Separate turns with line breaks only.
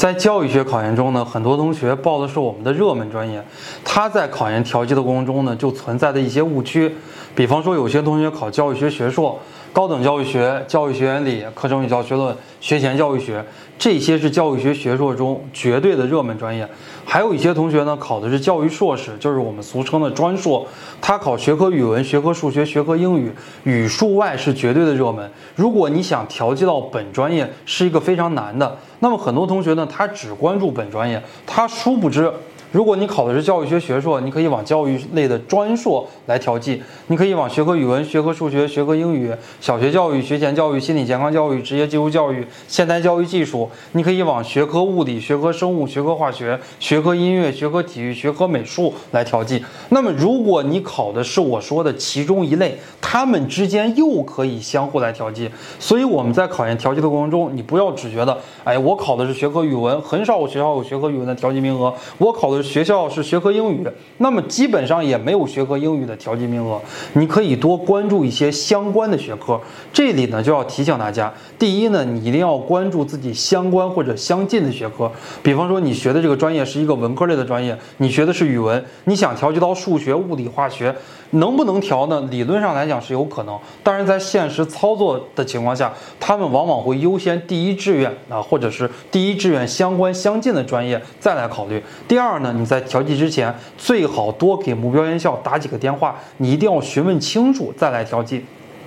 在教育学考研中呢，很多同学报的是我们的热门专业，他在考研调剂的过程中呢，就存在的一些误区。比方说，有些同学考教育学学硕。高等教育学、教育学原理、课程与教学论、学前教育学，这些是教育学学硕中绝对的热门专业。还有一些同学呢，考的是教育硕士，就是我们俗称的专硕。他考学科语文、学科数学、学科英语，语数外是绝对的热门。如果你想调剂到本专业，是一个非常难的。那么很多同学呢，他只关注本专业，他殊不知。如果你考的是教育学学硕，你可以往教育类的专硕来调剂。你可以往学科语文、学科数学、学科英语、小学教育、学前教育、心理健康教育、职业技术教育、现代教育技术。你可以往学科物理、学科生物、学科化学、学科音乐、学科体育、学科美术来调剂。那么，如果你考的是我说的其中一类，它们之间又可以相互来调剂。所以我们在考研调剂的过程中，你不要只觉得，哎，我考的是学科语文，很少有学校有学科语文的调剂名额。我考的。学校是学科英语，那么基本上也没有学科英语的调剂名额。你可以多关注一些相关的学科。这里呢就要提醒大家，第一呢，你一定要关注自己相关或者相近的学科。比方说，你学的这个专业是一个文科类的专业，你学的是语文，你想调剂到数学、物理、化学，能不能调呢？理论上来讲是有可能，但是在现实操作的情况下，他们往往会优先第一志愿啊，或者是第一志愿相关相近的专业再来考虑。第二呢你在调剂之前，最好多给目标院校打几个电话，你一定要询问清楚再来调剂。